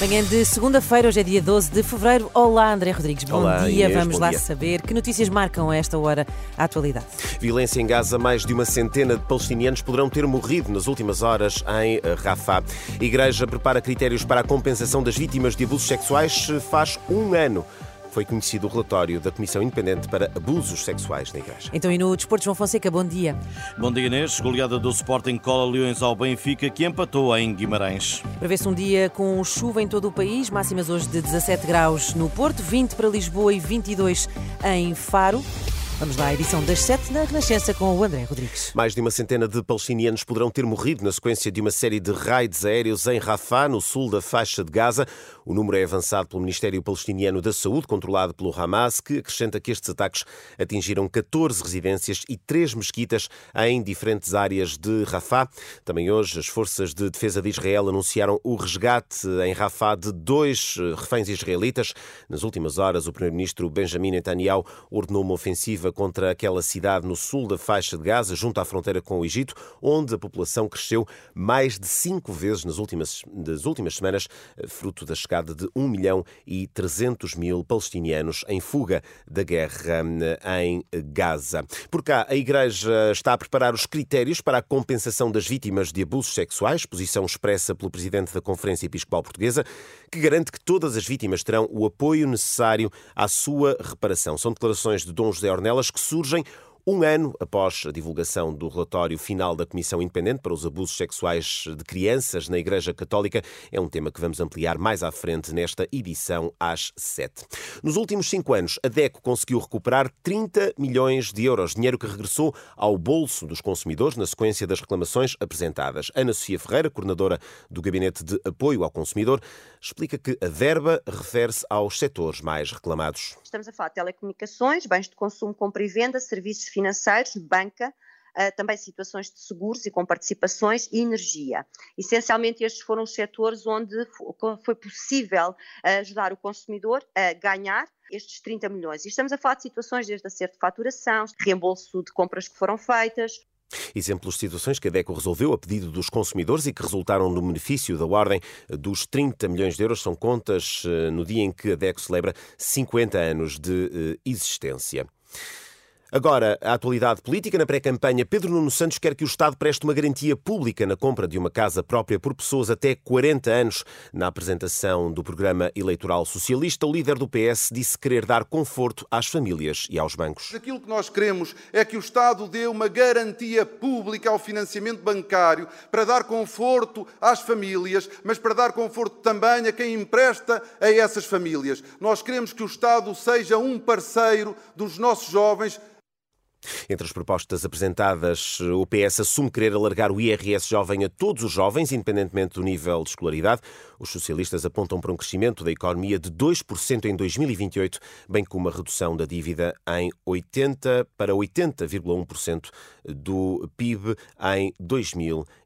Manhã de segunda-feira, hoje é dia 12 de fevereiro. Olá, André Rodrigues. Bom Olá, dia. Inês, Vamos bom lá dia. saber que notícias marcam a esta hora a atualidade. Violência em Gaza, mais de uma centena de palestinianos poderão ter morrido nas últimas horas em eh, Rafah. A Igreja prepara critérios para a compensação das vítimas de abusos sexuais. Faz um ano foi conhecido o relatório da Comissão Independente para Abusos Sexuais na Igreja. Então, e no Desporto, João Fonseca, bom dia. Bom dia Inês, goleada do Sporting cola Leões ao Benfica que empatou em Guimarães. Prevê-se um dia com chuva em todo o país, máximas hoje de 17 graus no Porto, 20 para Lisboa e 22 em Faro. Vamos lá, a edição das 7 na Renascença com o André Rodrigues. Mais de uma centena de palestinianos poderão ter morrido na sequência de uma série de raids aéreos em Rafah, no sul da faixa de Gaza. O número é avançado pelo Ministério Palestiniano da Saúde, controlado pelo Hamas, que acrescenta que estes ataques atingiram 14 residências e 3 mesquitas em diferentes áreas de Rafah. Também hoje, as forças de defesa de Israel anunciaram o resgate em Rafah de dois eh, reféns israelitas. Nas últimas horas, o primeiro-ministro Benjamin Netanyahu ordenou uma ofensiva contra aquela cidade no sul da faixa de Gaza, junto à fronteira com o Egito, onde a população cresceu mais de cinco vezes nas últimas, das últimas semanas, eh, fruto da chegada de 1 milhão e 300 mil palestinianos em fuga da guerra eh, em Gaza. Por cá, a Igreja está a preparar os critérios para a compensação das vítimas de abusos sexuais, posição expressa pelo Presidente da Conferência Episcopal Portuguesa, que garante que todas as vítimas terão o apoio necessário à sua reparação. São declarações de Dom José Ornelas que surgem um ano após a divulgação do relatório final da Comissão Independente para os Abusos Sexuais de Crianças na Igreja Católica, é um tema que vamos ampliar mais à frente nesta edição às sete. Nos últimos cinco anos, a DECO conseguiu recuperar 30 milhões de euros, dinheiro que regressou ao bolso dos consumidores na sequência das reclamações apresentadas. Ana Sofia Ferreira, coordenadora do Gabinete de Apoio ao Consumidor, explica que a verba refere-se aos setores mais reclamados. Estamos a falar de telecomunicações, bens de consumo, compra e venda, serviços financeiros, banca, uh, também situações de seguros e com participações e energia. Essencialmente, estes foram os setores onde foi possível ajudar o consumidor a ganhar estes 30 milhões. E estamos a falar de situações desde acerto de faturação, reembolso de compras que foram feitas, Exemplos de situações que a DECO resolveu a pedido dos consumidores e que resultaram no benefício da ordem dos 30 milhões de euros são contas eh, no dia em que a DECO celebra 50 anos de existência. Agora, a atualidade política. Na pré-campanha, Pedro Nuno Santos quer que o Estado preste uma garantia pública na compra de uma casa própria por pessoas até 40 anos. Na apresentação do programa eleitoral socialista, o líder do PS disse querer dar conforto às famílias e aos bancos. Aquilo que nós queremos é que o Estado dê uma garantia pública ao financiamento bancário para dar conforto às famílias, mas para dar conforto também a quem empresta a essas famílias. Nós queremos que o Estado seja um parceiro dos nossos jovens entre as propostas apresentadas, o PS assume querer alargar o IRS jovem a todos os jovens, independentemente do nível de escolaridade. Os socialistas apontam para um crescimento da economia de 2% em 2028, bem como uma redução da dívida em 80 para 80,1% do PIB em 2028.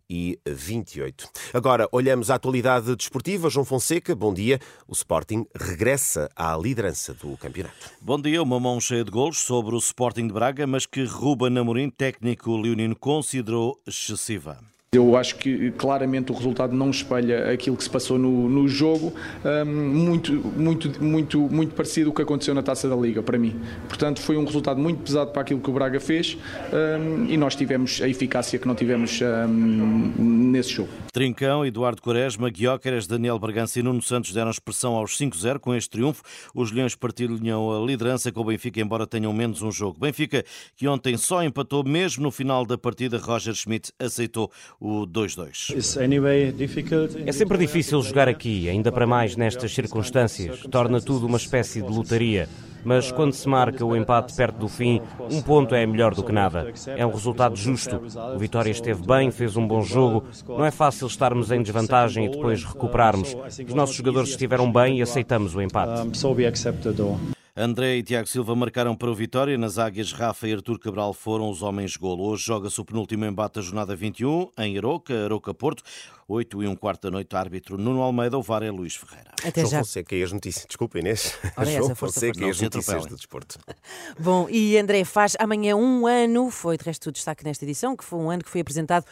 Agora, olhamos a atualidade desportiva. João Fonseca, bom dia. O Sporting regressa à liderança do campeonato. Bom dia, uma mão cheia de golos sobre o Sporting de Braga, mas que Ruben Amorim, técnico leonino, considerou excessiva. Eu acho que claramente o resultado não espelha aquilo que se passou no, no jogo, um, muito, muito, muito, muito parecido ao que aconteceu na Taça da Liga, para mim. Portanto, foi um resultado muito pesado para aquilo que o Braga fez um, e nós tivemos a eficácia que não tivemos um, nesse jogo. Trincão, Eduardo Quaresma, Guióqueras, Daniel Bragança e Nuno Santos deram expressão aos 5-0 com este triunfo. Os Leões partilham a liderança com o Benfica, embora tenham menos um jogo. Benfica, que ontem só empatou, mesmo no final da partida, Roger Schmidt aceitou o 2-2. É sempre difícil jogar aqui, ainda para mais nestas circunstâncias. Torna tudo uma espécie de lotaria. Mas quando se marca o empate perto do fim, um ponto é melhor do que nada. É um resultado justo. O Vitória esteve bem, fez um bom jogo. Não é fácil estarmos em desvantagem e depois recuperarmos. Os nossos jogadores estiveram bem e aceitamos o empate. André e Tiago Silva marcaram para o Vitória. Nas águias, Rafa e Artur Cabral foram os homens golo. Hoje joga-se o penúltimo embate da jornada 21 em Aroca, Aroca Porto. 8 e um quarto da noite, árbitro Nuno Almeida, o VAR é Luís Ferreira. Até João já. Fonseca e as notícias. Desculpa, Inês. Ora, João essa, força, Fonseca força. e as notícias atropelem. do desporto. Bom, e André, faz amanhã um ano, foi de resto o destaque nesta edição, que foi um ano que foi apresentado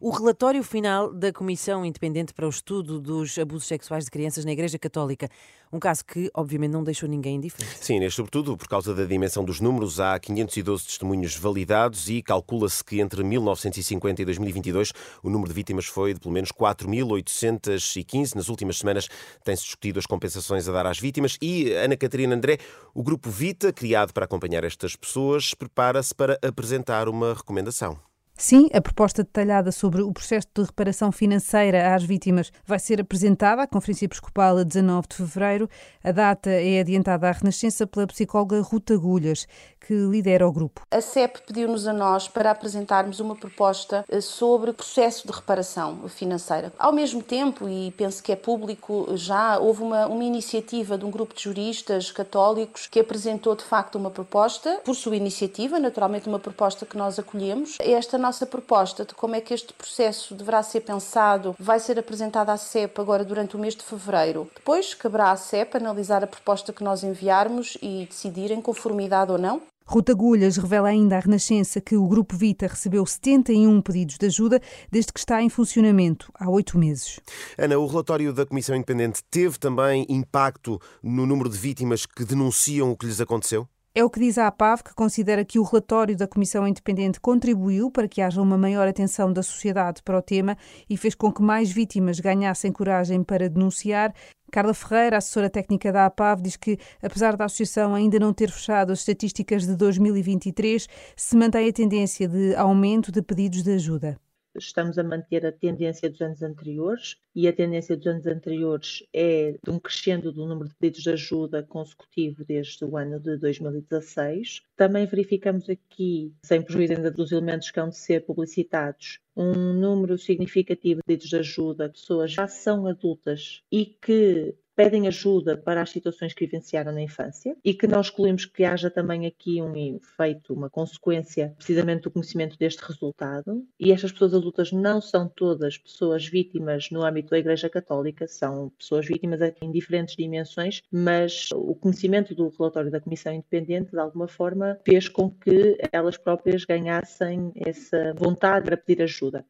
o relatório final da Comissão Independente para o Estudo dos Abusos Sexuais de Crianças na Igreja Católica. Um caso que, obviamente, não deixou ninguém indiferente. Sim, Inês, sobretudo por causa da dimensão dos números, há 512 testemunhos validados e calcula-se que entre 1950 e 2022 o número de vítimas foi de pelo menos 4.815. Nas últimas semanas tem-se discutido as compensações a dar às vítimas e, Ana Catarina André, o Grupo Vita, criado para acompanhar estas pessoas, prepara-se para apresentar uma recomendação. Sim, a proposta detalhada sobre o processo de reparação financeira às vítimas vai ser apresentada à Conferência Episcopal a 19 de fevereiro. A data é adiantada à Renascença pela psicóloga Ruta Agulhas, que lidera o grupo. A CEP pediu-nos a nós para apresentarmos uma proposta eh, sobre o processo de reparação financeira. Ao mesmo tempo, e penso que é público já, houve uma, uma iniciativa de um grupo de juristas católicos que apresentou de facto uma proposta, por sua iniciativa, naturalmente uma proposta que nós acolhemos. Esta nossa proposta de como é que este processo deverá ser pensado vai ser apresentada à CEP agora durante o mês de fevereiro. Depois caberá à CEP analisar a proposta que nós enviarmos e decidir em conformidade ou não. Ruta Agulhas revela ainda à Renascença que o Grupo Vita recebeu 71 pedidos de ajuda desde que está em funcionamento há oito meses. Ana, o relatório da Comissão Independente teve também impacto no número de vítimas que denunciam o que lhes aconteceu? É o que diz a APAV, que considera que o relatório da Comissão Independente contribuiu para que haja uma maior atenção da sociedade para o tema e fez com que mais vítimas ganhassem coragem para denunciar. Carla Ferreira, assessora técnica da APAV, diz que, apesar da associação ainda não ter fechado as estatísticas de 2023, se mantém a tendência de aumento de pedidos de ajuda. Estamos a manter a tendência dos anos anteriores e a tendência dos anos anteriores é de um crescendo do número de pedidos de ajuda consecutivo desde o ano de 2016. Também verificamos aqui, sem prejuízo ainda dos elementos que hão de ser publicitados, um número significativo de pedidos de ajuda pessoas já são adultas e que pedem ajuda para as situações que vivenciaram na infância e que nós excluímos que haja também aqui um efeito, uma consequência precisamente do conhecimento deste resultado. E estas pessoas adultas não são todas pessoas vítimas no âmbito da Igreja Católica, são pessoas vítimas em diferentes dimensões, mas o conhecimento do relatório da Comissão Independente, de alguma forma, fez com que elas próprias ganhassem essa vontade para pedir ajuda.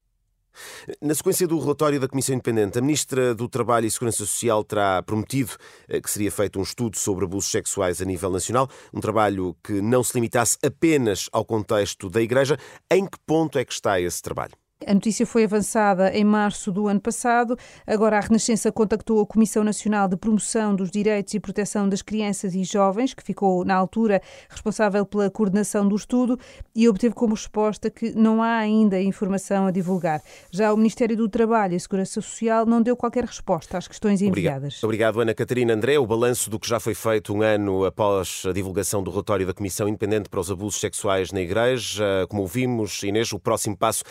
Na sequência do relatório da Comissão Independente, a Ministra do Trabalho e Segurança Social terá prometido eh, que seria feito um estudo sobre abusos sexuais a nível nacional, um trabalho que não se limitasse apenas ao contexto da Igreja. Em que ponto é que está esse trabalho? A notícia foi avançada em março do ano passado. Agora, a Renascença contactou a Comissão Nacional de Promoção dos Direitos e Proteção das Crianças e Jovens, que ficou, na altura, responsável pela coordenação do estudo, e obteve como resposta que não há ainda informação a divulgar. Já o Ministério do Trabalho e Segurança Social não deu qualquer resposta às questões enviadas. Obrigado, Obrigado Ana Catarina André. O balanço do que já foi feito um ano após a divulgação do relatório da Comissão Independente para os Abusos Sexuais na Igreja. Como ouvimos, Inês, o próximo passo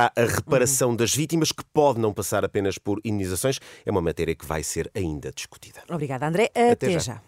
será a reparação das vítimas, que pode não passar apenas por indenizações. É uma matéria que vai ser ainda discutida. Obrigada, André. Até, Até já. já.